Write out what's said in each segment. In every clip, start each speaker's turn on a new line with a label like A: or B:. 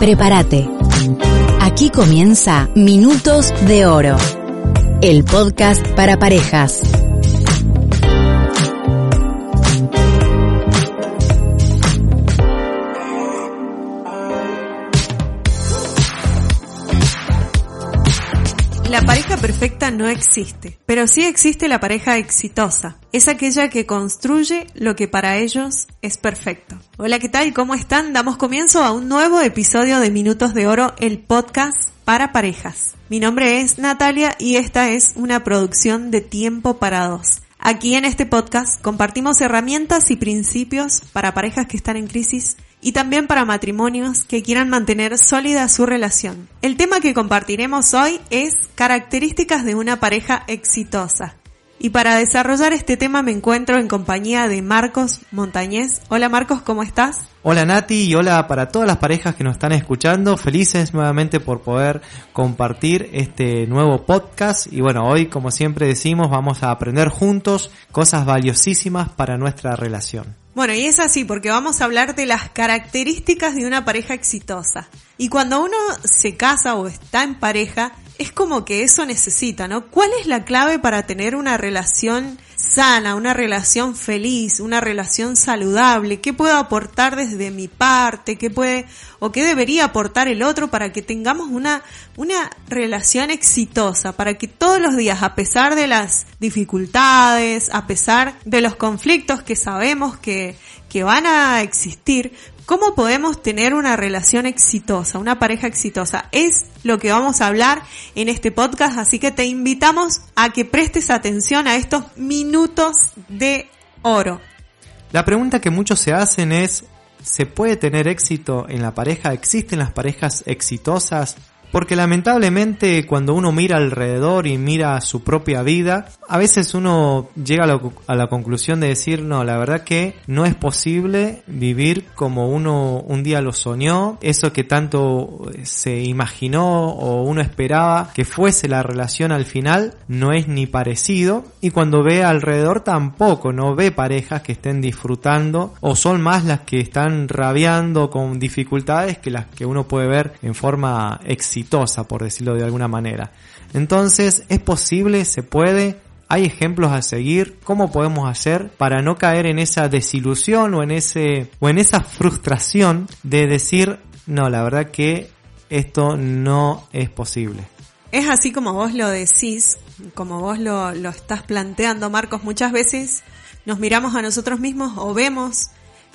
A: Prepárate. Aquí comienza Minutos de Oro, el podcast para parejas.
B: Perfecta no existe, pero sí existe la pareja exitosa. Es aquella que construye lo que para ellos es perfecto. Hola, ¿qué tal? ¿Cómo están? Damos comienzo a un nuevo episodio de Minutos de Oro, el podcast para parejas. Mi nombre es Natalia y esta es una producción de Tiempo para Dos. Aquí en este podcast compartimos herramientas y principios para parejas que están en crisis y también para matrimonios que quieran mantener sólida su relación. El tema que compartiremos hoy es características de una pareja exitosa. Y para desarrollar este tema me encuentro en compañía de Marcos Montañez. Hola Marcos, ¿cómo estás?
C: Hola Nati y hola para todas las parejas que nos están escuchando. Felices nuevamente por poder compartir este nuevo podcast. Y bueno, hoy como siempre decimos vamos a aprender juntos cosas valiosísimas para nuestra relación.
B: Bueno, y es así porque vamos a hablar de las características de una pareja exitosa. Y cuando uno se casa o está en pareja, es como que eso necesita, ¿no? ¿Cuál es la clave para tener una relación sana, una relación feliz, una relación saludable? ¿Qué puedo aportar desde mi parte? ¿Qué puede o qué debería aportar el otro para que tengamos una una relación exitosa, para que todos los días, a pesar de las dificultades, a pesar de los conflictos que sabemos que que van a existir, ¿Cómo podemos tener una relación exitosa, una pareja exitosa? Es lo que vamos a hablar en este podcast, así que te invitamos a que prestes atención a estos minutos de oro.
C: La pregunta que muchos se hacen es, ¿se puede tener éxito en la pareja? ¿Existen las parejas exitosas? Porque lamentablemente cuando uno mira alrededor y mira su propia vida, a veces uno llega a la, conclusión de decir, no, la verdad que no es posible vivir como uno un día lo soñó, eso que tanto se imaginó o uno esperaba que fuese la relación al final, no es ni parecido. Y cuando ve alrededor tampoco, no ve parejas que estén disfrutando o son más las que están rabiando con dificultades que las que uno puede ver en forma exitosa por decirlo de alguna manera. Entonces, ¿es posible? ¿Se puede? ¿Hay ejemplos a seguir? ¿Cómo podemos hacer para no caer en esa desilusión o en ese, o en esa frustración de decir, no, la verdad que esto no es posible?
B: Es así como vos lo decís, como vos lo, lo estás planteando, Marcos, muchas veces nos miramos a nosotros mismos o vemos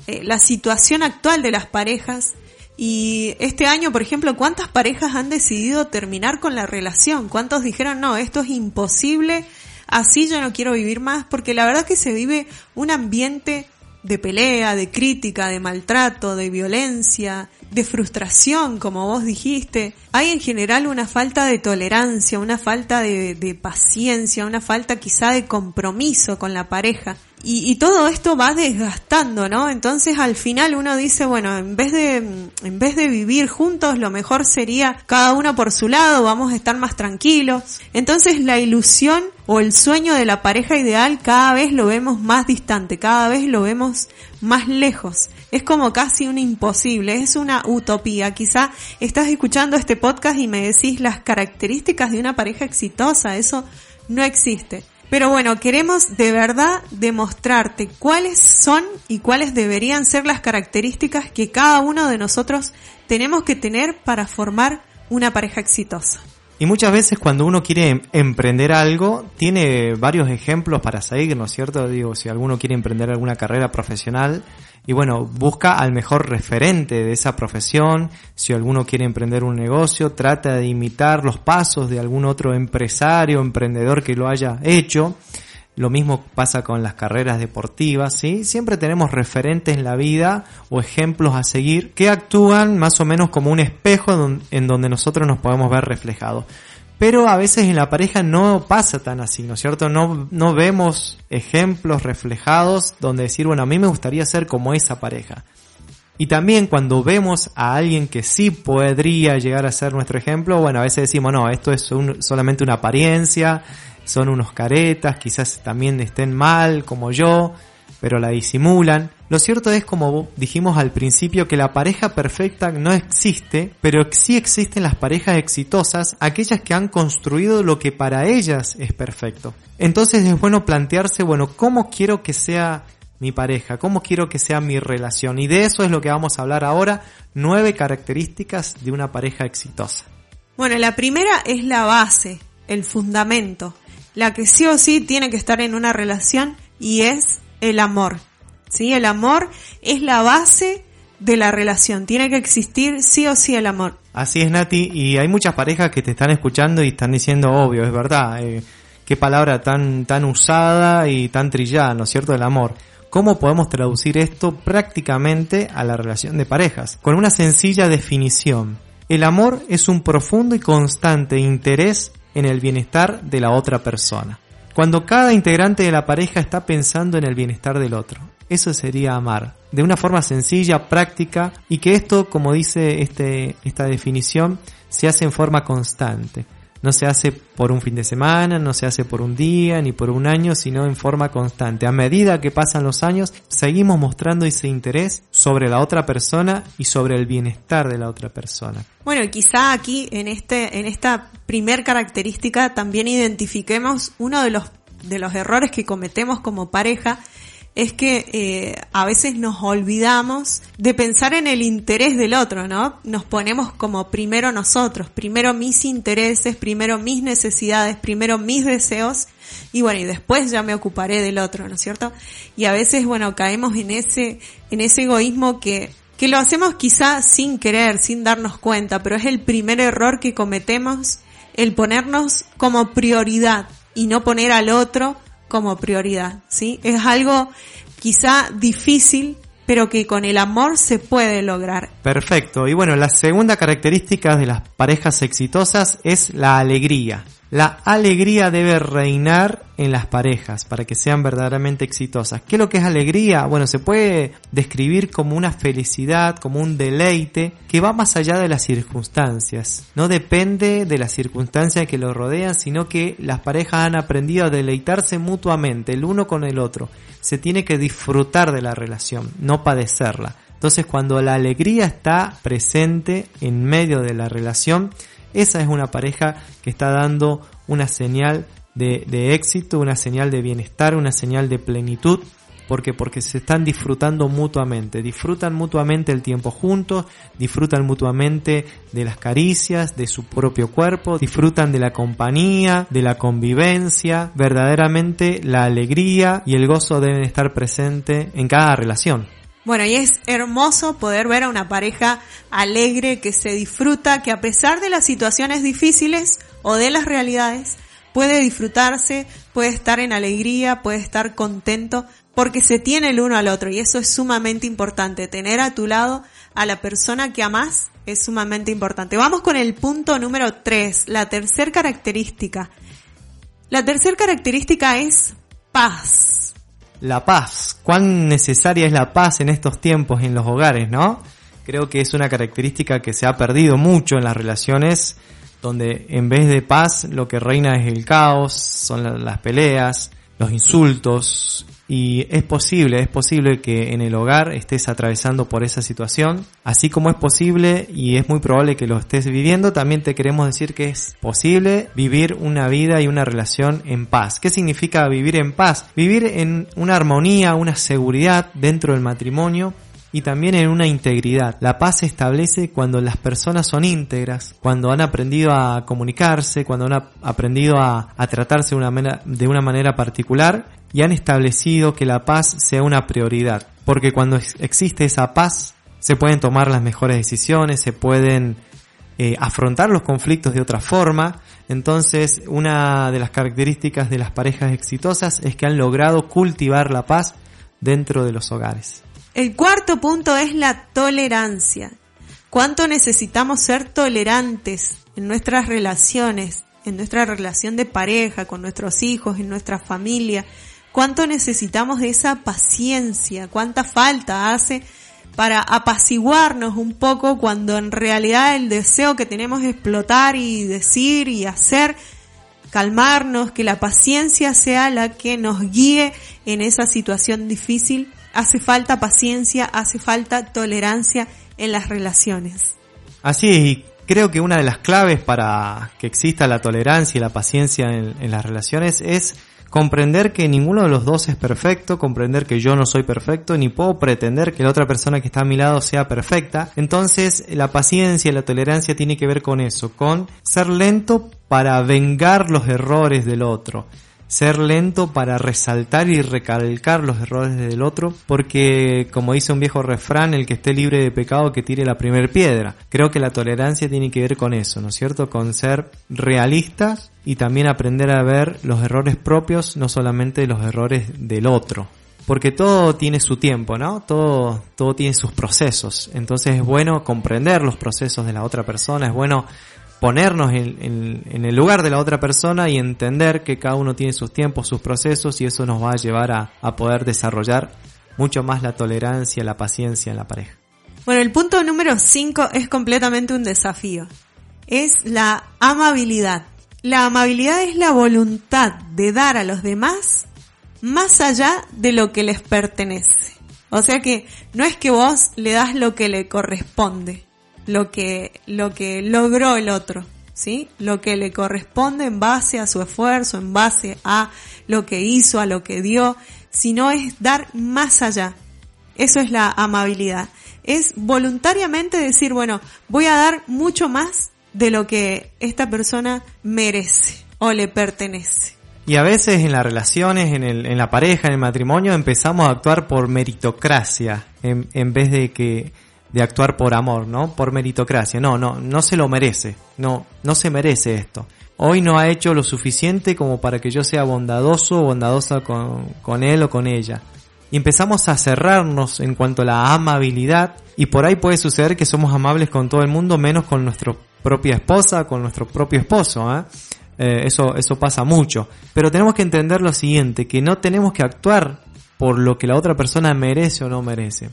B: eh, la situación actual de las parejas y este año, por ejemplo, ¿cuántas parejas han decidido terminar con la relación? ¿Cuántos dijeron, no, esto es imposible, así yo no quiero vivir más? Porque la verdad que se vive un ambiente de pelea, de crítica, de maltrato, de violencia, de frustración, como vos dijiste. Hay en general una falta de tolerancia, una falta de, de paciencia, una falta quizá de compromiso con la pareja. Y, y, todo esto va desgastando, ¿no? Entonces al final uno dice, bueno, en vez de, en vez de vivir juntos, lo mejor sería cada uno por su lado, vamos a estar más tranquilos. Entonces la ilusión o el sueño de la pareja ideal cada vez lo vemos más distante, cada vez lo vemos más lejos. Es como casi un imposible, es una utopía. Quizá estás escuchando este podcast y me decís las características de una pareja exitosa, eso no existe. Pero bueno, queremos de verdad demostrarte cuáles son y cuáles deberían ser las características que cada uno de nosotros tenemos que tener para formar una pareja exitosa.
C: Y muchas veces cuando uno quiere em-, emprender algo, tiene varios ejemplos para seguir, ¿no es cierto? Digo, si alguno quiere emprender alguna carrera profesional, y bueno, busca al mejor referente de esa profesión, si alguno quiere emprender un negocio, trata de imitar los pasos de algún otro empresario, emprendedor que lo haya hecho, lo mismo pasa con las carreras deportivas, ¿sí? Siempre tenemos referentes en la vida o ejemplos a seguir que actúan más o menos como un espejo en donde nosotros nos podemos ver reflejados. Pero a veces en la pareja no pasa tan así, ¿no es cierto? No, no vemos ejemplos reflejados donde decir, bueno, a mí me gustaría ser como esa pareja. Y también cuando vemos a alguien que sí podría llegar a ser nuestro ejemplo, bueno, a veces decimos, no, esto es solamente una apariencia, son unos caretas, quizás también estén mal como yo, pero la disimulan. Lo cierto es, como dijimos al principio, que la pareja perfecta no existe, pero sí existen las parejas exitosas, aquellas que han construido lo que para ellas es perfecto. Entonces es bueno plantearse, bueno, ¿cómo quiero que sea mi pareja? ¿Cómo quiero que sea mi relación? Y de eso es lo que vamos a hablar ahora, nueve características de una pareja exitosa.
B: Bueno, la primera es la base, el fundamento, la que sí o sí tiene que estar en una relación y es el amor. ¿Sí? El amor es la base de la relación, tiene que existir sí o sí el amor.
C: Así es, Nati, y hay muchas parejas que te están escuchando y están diciendo, obvio, es verdad, eh, qué palabra tan, tan usada y tan trillada, ¿no es cierto?, el amor. ¿Cómo podemos traducir esto prácticamente a la relación de parejas? Con una sencilla definición. El amor es un profundo y constante interés en el bienestar de la otra persona. Cuando cada integrante de la pareja está pensando en el bienestar del otro. Eso sería amar. De una forma sencilla, práctica y que esto, como dice este, esta definición, se hace en forma constante. No se hace por un fin de semana, no se hace por un día ni por un año, sino en forma constante. A medida que pasan los años, seguimos mostrando ese interés sobre la otra persona y sobre el bienestar de la otra persona.
B: Bueno, quizá aquí en este, en esta primer característica también identifiquemos uno de los, de los errores que cometemos como pareja es que eh, a veces nos olvidamos de pensar en el interés del otro, ¿no? Nos ponemos como primero nosotros, primero mis intereses, primero mis necesidades, primero mis deseos y bueno, y después ya me ocuparé del otro, ¿no es cierto? Y a veces, bueno, caemos en ese, en ese egoísmo que, que lo hacemos quizá sin querer, sin darnos cuenta, pero es el primer error que cometemos, el ponernos como prioridad y no poner al otro como prioridad, ¿sí? Es algo quizá difícil, pero que con el amor se puede lograr.
C: Perfecto. Y bueno, la segunda característica de las parejas exitosas es la alegría. La alegría debe reinar en las parejas para que sean verdaderamente exitosas. ¿Qué es lo que es alegría? Bueno, se puede describir como una felicidad, como un deleite que va más allá de las circunstancias. No depende de las circunstancias que lo rodean, sino que las parejas han aprendido a deleitarse mutuamente, el uno con el otro. Se tiene que disfrutar de la relación, no padecerla. Entonces, cuando la alegría está presente en medio de la relación, esa es una pareja que está dando una señal de, éxito, una señal de bienestar, una señal de plenitud. porque Porque se están disfrutando mutuamente, disfrutan mutuamente el tiempo juntos, disfrutan mutuamente de las caricias, de su propio cuerpo, disfrutan de la compañía, de la convivencia, verdaderamente la alegría y el gozo deben estar presentes en cada relación.
B: Bueno, y es hermoso poder ver a una pareja alegre que se disfruta, que a pesar de las situaciones difíciles o de las realidades, puede disfrutarse, puede estar en alegría, puede estar contento, porque se tiene el uno al otro. Y eso es sumamente importante. Tener a tu lado a la persona que amas es sumamente importante. Vamos con el punto número tres, la tercera característica. La tercera característica es paz
C: la paz. Cuán necesaria es la paz en estos tiempos en los hogares, ¿no? Creo que es una característica que se ha perdido mucho en las relaciones, donde en vez de paz lo que reina es el caos, son las peleas, los insultos y es posible, es posible que en el hogar estés atravesando por esa situación, así como es posible y es muy probable que lo estés viviendo, también te queremos decir que es posible vivir una vida y una relación en paz. ¿Qué significa vivir en paz? Vivir en una armonía, una seguridad dentro del matrimonio y también en una integridad. La paz se establece cuando las personas son íntegras, cuando han aprendido a comunicarse, cuando han aprendido a, tratarse de una, manera, de una manera particular y han establecido que la paz sea una prioridad. Porque cuando existe esa paz, se pueden tomar las mejores decisiones, se pueden eh, afrontar los conflictos de otra forma. Entonces, una de las características de las parejas exitosas es que han logrado cultivar la paz dentro de los hogares.
B: El cuarto punto es la tolerancia. ¿Cuánto necesitamos ser tolerantes en nuestras relaciones, en nuestra relación de pareja, con nuestros hijos, en nuestra familia? ¿Cuánto necesitamos de esa paciencia? ¿Cuánta falta hace para apaciguarnos un poco cuando en realidad el deseo que tenemos es explotar y decir y hacer, calmarnos, que la paciencia sea la que nos guíe en esa situación difícil. Hace falta paciencia, hace falta tolerancia en las relaciones.
C: Así es, y creo que una de las claves para que exista la tolerancia y la paciencia en, en las relaciones es comprender que ninguno de los dos es perfecto, comprender que yo no soy perfecto, ni puedo pretender que la otra persona que está a mi lado sea perfecta. Entonces la paciencia y la tolerancia tiene que ver con eso, con ser lento para vengar los errores del otro ser lento para resaltar y recalcar los errores del otro, porque como dice un viejo refrán, el que esté libre de pecado que tire la primera piedra. Creo que la tolerancia tiene que ver con eso, ¿no es cierto? Con ser realistas y también aprender a ver los errores propios, no solamente los errores del otro. Porque todo tiene su tiempo, ¿no? Todo, todo tiene sus procesos. Entonces es bueno comprender los procesos de la otra persona, es bueno ponernos en, el lugar de la otra persona y entender que cada uno tiene sus tiempos, sus procesos y eso nos va a llevar a, a poder desarrollar mucho más la tolerancia, la paciencia en la pareja.
B: Bueno, el punto número 5 es completamente un desafío. Es la amabilidad. La amabilidad es la voluntad de dar a los demás más allá de lo que les pertenece. O sea que no es que vos le das lo que le corresponde, lo que, lo que logró el otro, ¿sí? Lo que le corresponde en base a su esfuerzo, en base a lo que hizo, a lo que dio, sino es dar más allá. Eso es la amabilidad. Es voluntariamente decir, bueno, voy a dar mucho más de lo que esta persona merece o le pertenece.
C: Y a veces en las relaciones, en, el, en la pareja, en el matrimonio, empezamos a actuar por meritocracia, en, en vez de que de actuar por amor, ¿no? Por meritocracia. No, no, no se lo merece. No, no se merece esto. Hoy no ha hecho lo suficiente como para que yo sea bondadoso o bondadosa con, con él o con ella. Y empezamos a cerrarnos en cuanto a la amabilidad y por ahí puede suceder que somos amables con todo el mundo menos con nuestra propia esposa, con nuestro propio esposo, ¿eh? Eh, eso, eso pasa mucho. Pero tenemos que entender lo siguiente, que no tenemos que actuar por lo que la otra persona merece o no merece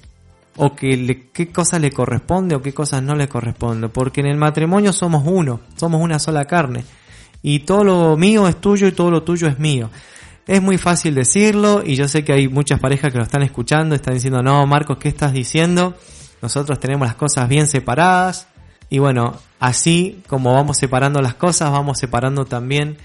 C: o que le, qué cosas le corresponde o qué cosas no le corresponde, porque en el matrimonio somos uno, somos una sola carne, y todo lo mío es tuyo y todo lo tuyo es mío. Es muy fácil decirlo y yo sé que hay muchas parejas que lo están escuchando, están diciendo, no, Marcos, ¿qué estás diciendo? Nosotros tenemos las cosas bien separadas y bueno, así como vamos separando las cosas, vamos separando también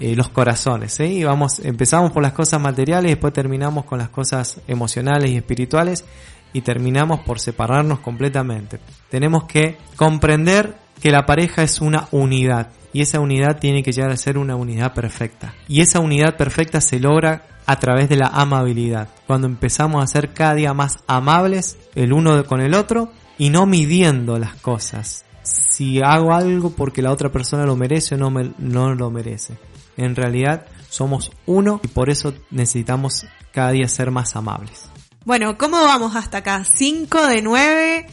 C: eh, los corazones. Y vamos, empezamos por las cosas materiales después terminamos con las cosas emocionales y espirituales y terminamos por separarnos completamente. Tenemos que comprender que la pareja es una unidad y esa unidad tiene que llegar a ser una unidad perfecta. Y esa unidad perfecta se logra a través de la amabilidad. Cuando empezamos a ser cada día más amables el uno con el otro y no midiendo las cosas. Si hago algo porque la otra persona lo merece o no, me, no lo merece. En realidad somos uno y por eso necesitamos cada día ser más amables.
B: Bueno, ¿cómo vamos hasta acá? ¿Cinco de nueve?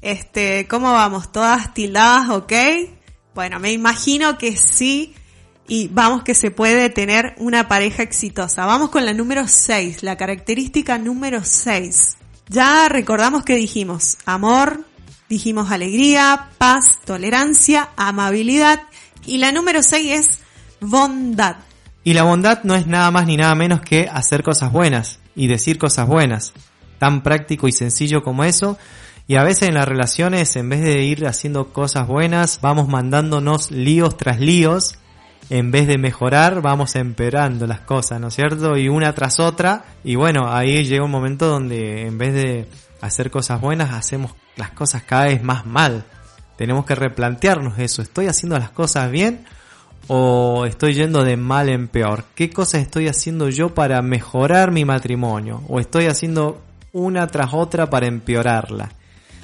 B: Este, ¿cómo vamos? ¿Todas tildadas ok? Bueno, me imagino que sí. Y vamos que se puede tener una pareja exitosa. Vamos con la número 6, la característica número 6. Ya recordamos que dijimos amor, dijimos alegría, paz, tolerancia, amabilidad. Y la número 6 es bondad.
C: Y la bondad no es nada más ni nada menos que hacer cosas buenas y decir cosas buenas. Tan práctico y sencillo como eso. Y a veces en las relaciones, en vez de ir haciendo cosas buenas, vamos mandándonos líos tras líos. En vez de mejorar, vamos empeorando las cosas, ¿no es cierto? Y una tras otra. Y bueno, ahí llega un momento donde en vez de hacer cosas buenas, hacemos las cosas cada vez más mal. Tenemos que replantearnos eso. ¿Estoy haciendo las cosas bien o estoy yendo de mal en peor? ¿Qué cosas estoy haciendo yo para mejorar mi matrimonio? ¿O estoy haciendo una tras otra para empeorarla?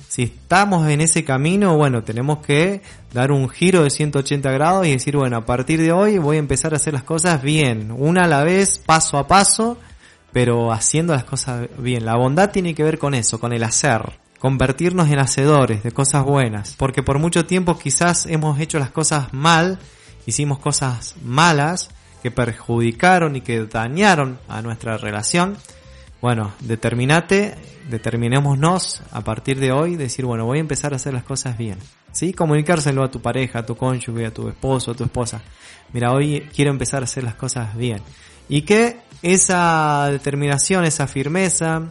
C: Si estamos en ese camino, bueno, tenemos que dar un giro de 180 grados y decir, bueno, a partir de hoy voy a empezar a hacer las cosas bien, una a la vez, paso a paso, pero haciendo las cosas bien. La bondad tiene que ver con eso, con el hacer convertirnos en hacedores de cosas buenas, porque por mucho tiempo quizás hemos hecho las cosas mal, hicimos cosas malas que perjudicaron y que dañaron a nuestra relación. Bueno, determinate, determinémonos a partir de hoy, decir, bueno, voy a empezar a hacer las cosas bien. ¿Sí? Comunicárselo a tu pareja, a tu cónyuge, a tu esposo, a tu esposa. Mira, hoy quiero empezar a hacer las cosas bien. Y que esa determinación, esa firmeza,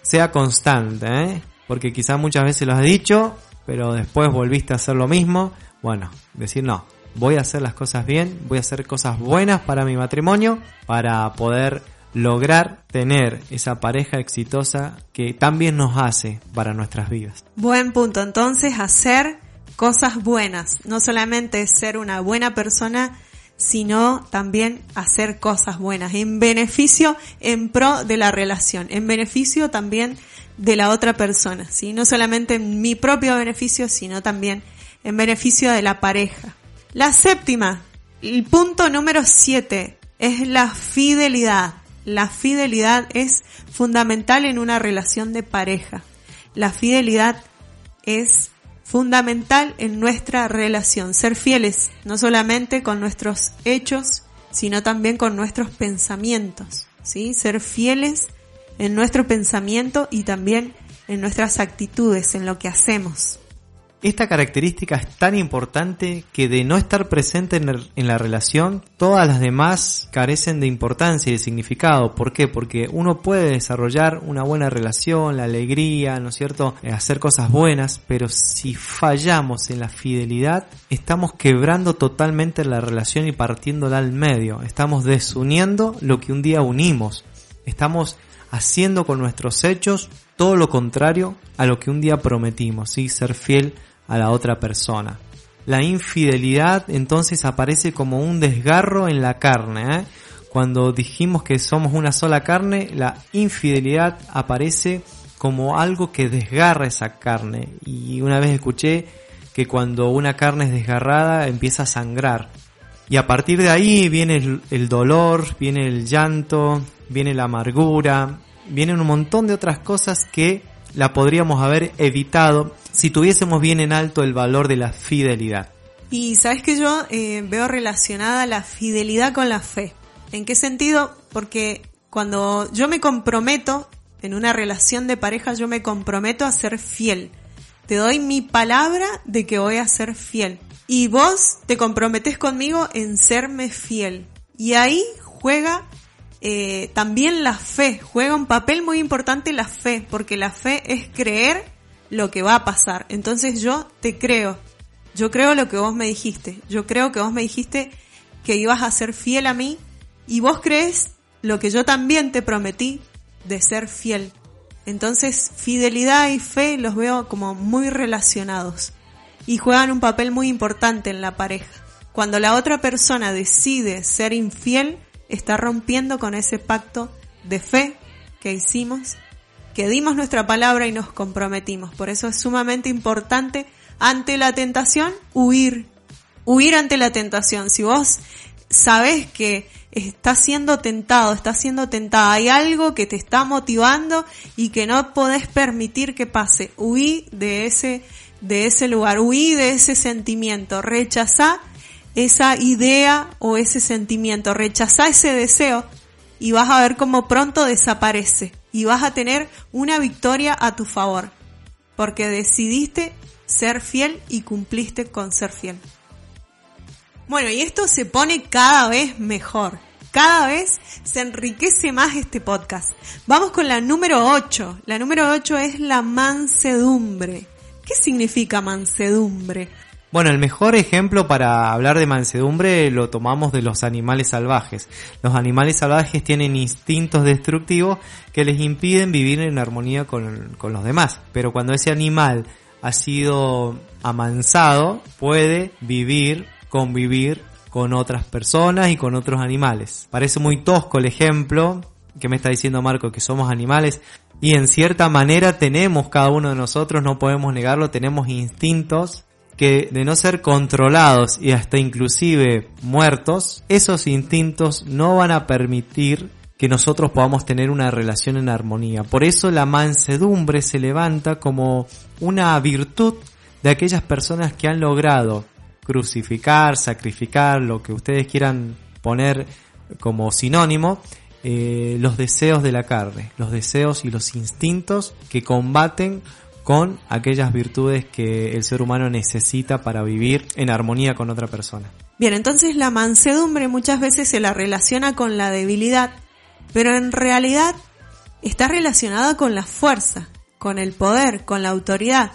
C: sea constante, ¿eh? porque quizás muchas veces lo has dicho, pero después volviste a hacer lo mismo. Bueno, decir no, voy a hacer las cosas bien, voy a hacer cosas buenas para mi matrimonio, para poder lograr tener esa pareja exitosa que también nos hace para nuestras vidas.
B: Buen punto, entonces hacer cosas buenas, no solamente ser una buena persona, sino también hacer cosas buenas, en beneficio, en pro de la relación, en beneficio también de la otra persona, ¿sí? No solamente en mi propio beneficio, sino también en beneficio de la pareja. La séptima, el punto número siete, es la fidelidad. La fidelidad es fundamental en una relación de pareja. La fidelidad es fundamental en nuestra relación. Ser fieles, no solamente con nuestros hechos, sino también con nuestros pensamientos. ¿sí? Ser fieles en nuestro pensamiento y también en nuestras actitudes, en lo que hacemos.
C: Esta característica es tan importante que de no estar presente en, la relación, todas las demás carecen de importancia y de significado. ¿Por qué? Porque uno puede desarrollar una buena relación, la alegría, ¿no es cierto? Eh, hacer cosas buenas, pero si fallamos en la fidelidad, estamos quebrando totalmente la relación y partiéndola al medio. Estamos desuniendo lo que un día unimos. Estamos haciendo con nuestros hechos todo lo contrario a lo que un día prometimos, ¿sí? ser fiel a la otra persona. La infidelidad entonces aparece como un desgarro en la carne. ¿eh? Cuando dijimos que somos una sola carne, la infidelidad aparece como algo que desgarra esa carne. Y una vez escuché que cuando una carne es desgarrada empieza a sangrar. Y a partir de ahí viene el, dolor, viene el llanto, viene la amargura, vienen un montón de otras cosas que la podríamos haber evitado si tuviésemos bien en alto el valor de la fidelidad.
B: Y sabes que yo eh, veo relacionada la fidelidad con la fe. ¿En qué sentido? Porque cuando yo me comprometo en una relación de pareja, yo me comprometo a ser fiel. Te doy mi palabra de que voy a ser fiel. Y vos te comprometes conmigo en serme fiel. Y ahí juega eh, también la fe, juega un papel muy importante la fe, porque la fe es creer lo que va a pasar. Entonces yo te creo, yo creo lo que vos me dijiste, yo creo que vos me dijiste que ibas a ser fiel a mí y vos crees lo que yo también te prometí de ser fiel. Entonces fidelidad y fe los veo como muy relacionados y juegan un papel muy importante en la pareja. Cuando la otra persona decide ser infiel, está rompiendo con ese pacto de fe que hicimos, que dimos nuestra palabra y nos comprometimos. Por eso es sumamente importante ante la tentación huir, huir ante la tentación. Si vos sabes que estás siendo tentado, estás siendo tentada, hay algo que te está motivando y que no podés permitir que pase, huí de ese, de ese lugar, huí de ese sentimiento, rechazá esa idea o ese sentimiento, rechaza ese deseo y vas a ver cómo pronto desaparece y vas a tener una victoria a tu favor, porque decidiste ser fiel y cumpliste con ser fiel. Bueno, y esto se pone cada vez mejor. Cada vez se enriquece más este podcast. Vamos con la número 8. La número 8 es la mansedumbre. ¿Qué significa mansedumbre?
C: Bueno, el mejor ejemplo para hablar de mansedumbre lo tomamos de los animales salvajes. Los animales salvajes tienen instintos destructivos que les impiden vivir en armonía con, los demás. Pero cuando ese animal ha sido amansado, puede vivir, convivir con otras personas y con otros animales. Parece muy tosco el ejemplo que me está diciendo Marco que somos animales. Y en cierta manera tenemos cada uno de nosotros, no podemos negarlo, tenemos instintos que de no ser controlados y hasta inclusive muertos, esos instintos no van a permitir que nosotros podamos tener una relación en armonía. Por eso la mansedumbre se levanta como una virtud de aquellas personas que han logrado crucificar, sacrificar, lo que ustedes quieran poner como sinónimo, eh, los deseos de la carne, los deseos y los instintos que combaten con aquellas virtudes que el ser humano necesita para vivir en armonía con otra persona.
B: Bien, entonces la mansedumbre muchas veces se la relaciona con la debilidad, pero en realidad está relacionada con la fuerza, con el poder, con la autoridad,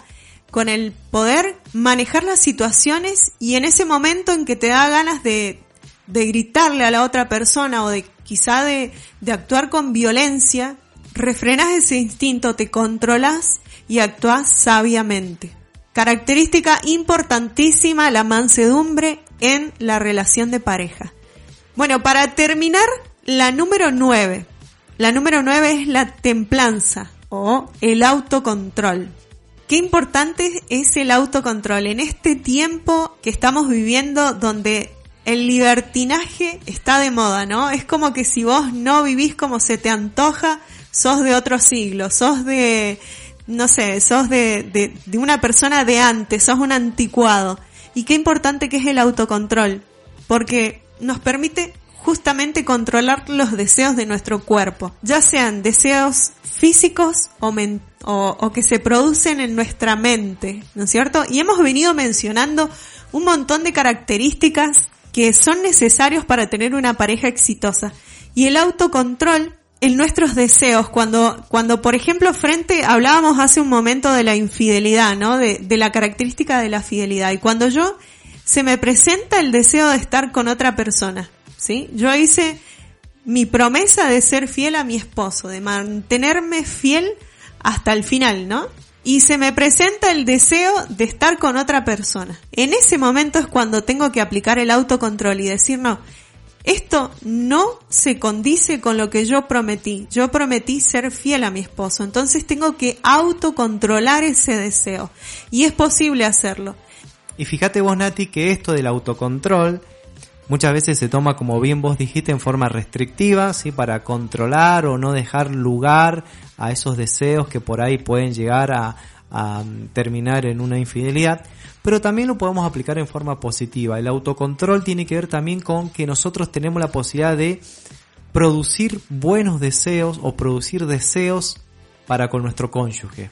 B: con el poder manejar las situaciones y en ese momento en que te da ganas de, gritarle a la otra persona o de quizá de actuar con violencia, refrenas ese instinto, te controlas y actúas sabiamente. Característica importantísima la mansedumbre en la relación de pareja. Bueno, para terminar, la número 9. La número 9 es la templanza o el autocontrol. Qué importante es el autocontrol en este tiempo que estamos viviendo donde el libertinaje está de moda, ¿no? Es como que si vos no vivís como se te antoja, sos de otro siglo, sos de, no sé, sos de, de, de una persona de antes, sos un anticuado. Y qué importante que es el autocontrol, porque nos permite justamente controlar los deseos de nuestro cuerpo, ya sean deseos físicos o, o, o, que se producen en nuestra mente, ¿no es cierto? Y hemos venido mencionando un montón de características que son necesarios para tener una pareja exitosa. Y el autocontrol en nuestros deseos, cuando, cuando por ejemplo frente, hablábamos hace un momento de la infidelidad, ¿no? De, de la característica de la fidelidad. Y cuando yo se me presenta el deseo de estar con otra persona, ¿sí? Yo hice mi promesa de ser fiel a mi esposo, de mantenerme fiel hasta el final, ¿no? Y se me presenta el deseo de estar con otra persona. En ese momento es cuando tengo que aplicar el autocontrol y decir, no, esto no se condice con lo que yo prometí. Yo prometí ser fiel a mi esposo, entonces tengo que autocontrolar ese deseo. Y es posible hacerlo.
C: Y fíjate vos, Nati, que esto del autocontrol muchas veces se toma, como bien vos dijiste, en forma restrictiva, ¿sí? Para controlar o no dejar lugar a esos deseos que por ahí pueden llegar a, a terminar en una infidelidad pero también lo podemos aplicar en forma positiva. El autocontrol tiene que ver también con que nosotros tenemos la posibilidad de producir buenos deseos o producir deseos para con nuestro cónyuge.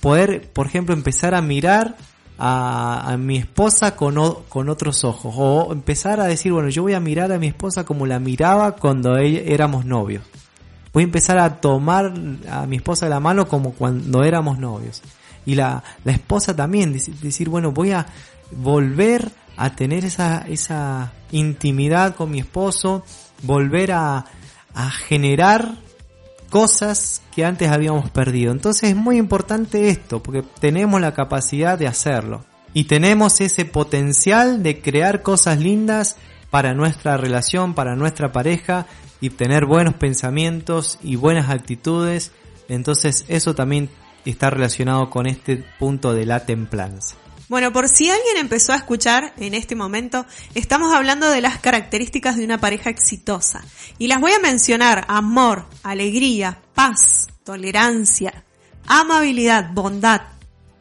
C: poder, por ejemplo, empezar a mirar a, mi esposa con, con, otros ojos o empezar a decir, bueno, yo voy a mirar a mi esposa como la miraba cuando éramos novios. Voy a empezar a tomar a mi esposa de la mano como cuando éramos novios y la, la esposa también, decir, bueno, voy a volver a tener esa, esa intimidad con mi esposo, volver a, a generar cosas que antes habíamos perdido. Entonces es muy importante esto, porque tenemos la capacidad de hacerlo. Y tenemos ese potencial de crear cosas lindas para nuestra relación, para nuestra pareja, y tener buenos pensamientos y buenas actitudes. Entonces eso también está relacionado con este punto de la templanza.
B: Bueno, por si alguien empezó a escuchar en este momento, estamos hablando de las características de una pareja exitosa. Y las voy a mencionar. Amor, alegría, paz, tolerancia, amabilidad, bondad,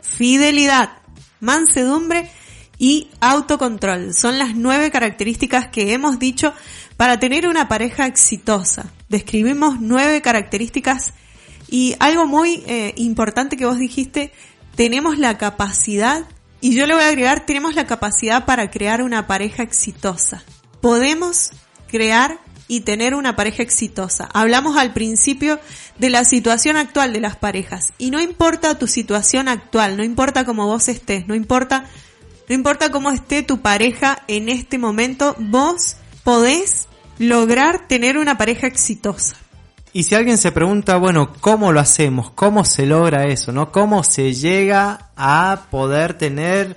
B: fidelidad, mansedumbre y autocontrol. Son las nueve características que hemos dicho para tener una pareja exitosa. Describimos nueve características y algo muy eh, importante que vos dijiste, tenemos la capacidad, y yo le voy a agregar, tenemos la capacidad para crear una pareja exitosa. Podemos crear y tener una pareja exitosa. Hablamos al principio de la situación actual de las parejas y no importa tu situación actual, no importa cómo vos estés, no importa no importa cómo esté tu pareja en este momento, vos podés lograr tener una pareja exitosa.
C: Y si alguien se pregunta, bueno, ¿cómo lo hacemos? ¿Cómo se logra eso? ¿No? ¿Cómo se llega a poder tener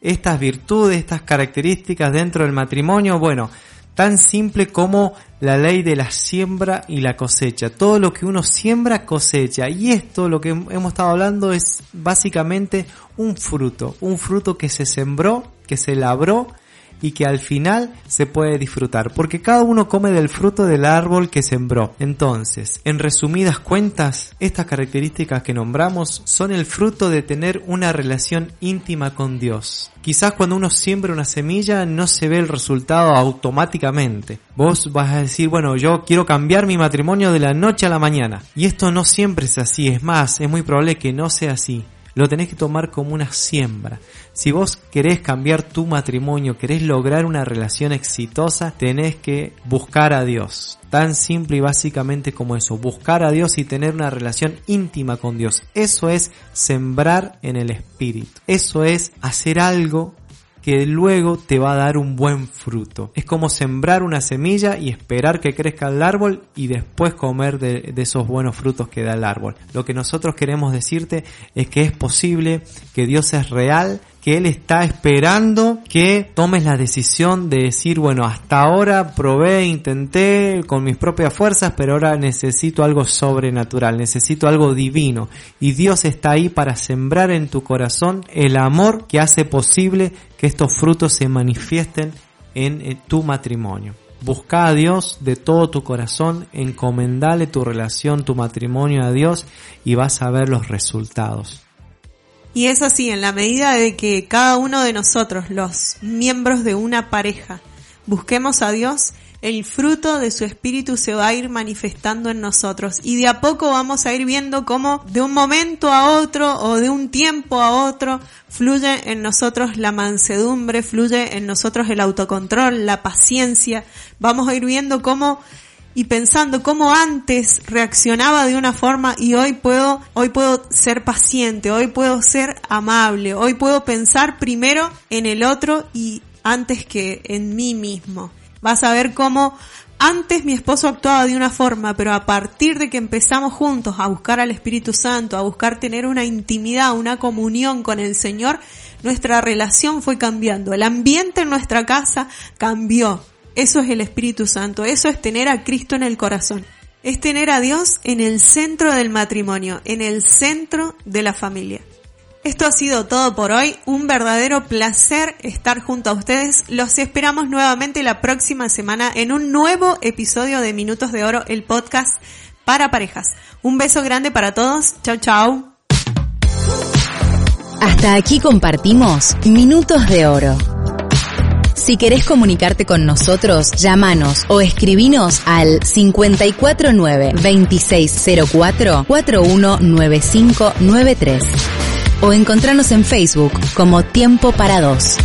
C: estas virtudes, estas características dentro del matrimonio? Bueno, tan simple como la ley de la siembra y la cosecha. Todo lo que uno siembra cosecha. Y esto, lo que hemos estado hablando, es básicamente un fruto. Un fruto que se sembró, que se labró y que al final se puede disfrutar, porque cada uno come del fruto del árbol que sembró. Entonces, en resumidas cuentas, estas características que nombramos son el fruto de tener una relación íntima con Dios. Quizás cuando uno siembra una semilla no se ve el resultado automáticamente. Vos vas a decir, bueno, yo quiero cambiar mi matrimonio de la noche a la mañana. Y esto no siempre es así, es más, es muy probable que no sea así lo tenés que tomar como una siembra. Si vos querés cambiar tu matrimonio, querés lograr una relación exitosa, tenés que buscar a Dios. Tan simple y básicamente como eso, buscar a Dios y tener una relación íntima con Dios. Eso es sembrar en el Espíritu. Eso es hacer algo que luego te va a dar un buen fruto. Es como sembrar una semilla y esperar que crezca el árbol y después comer de, esos buenos frutos que da el árbol. Lo que nosotros queremos decirte es que es posible, que Dios es real, que Él está esperando que tomes la decisión de decir, bueno, hasta ahora probé, intenté con mis propias fuerzas, pero ahora necesito algo sobrenatural, necesito algo divino. Y Dios está ahí para sembrar en tu corazón el amor que hace posible que estos frutos se manifiesten en tu matrimonio. Busca a Dios de todo tu corazón, encomendale tu relación, tu matrimonio a Dios y vas a ver los resultados.
B: Y es así, en la medida de que cada uno de nosotros, los miembros de una pareja, busquemos a Dios, el fruto de su espíritu se va a ir manifestando en nosotros y de a poco vamos a ir viendo cómo de un momento a otro o de un tiempo a otro fluye en nosotros la mansedumbre, fluye en nosotros el autocontrol, la paciencia. Vamos a ir viendo cómo y pensando cómo antes reaccionaba de una forma y hoy puedo, hoy puedo ser paciente, hoy puedo ser amable, hoy puedo pensar primero en el otro y antes que en mí mismo. Vas a ver cómo antes mi esposo actuaba de una forma, pero a partir de que empezamos juntos a buscar al Espíritu Santo, a buscar tener una intimidad, una comunión con el Señor, nuestra relación fue cambiando. El ambiente en nuestra casa cambió eso es el Espíritu Santo, eso es tener a Cristo en el corazón. Es tener a Dios en el centro del matrimonio, en el centro de la familia. Esto ha sido todo por hoy. Un verdadero placer estar junto a ustedes. Los esperamos nuevamente la próxima semana en un nuevo episodio de Minutos de Oro, el podcast para parejas. Un beso grande para todos. Chau, chau.
A: Hasta aquí compartimos Minutos de Oro si querés comunicarte con nosotros, llámanos o escribinos al 549-2604-419593 o encontranos en Facebook como Tiempo para Dos.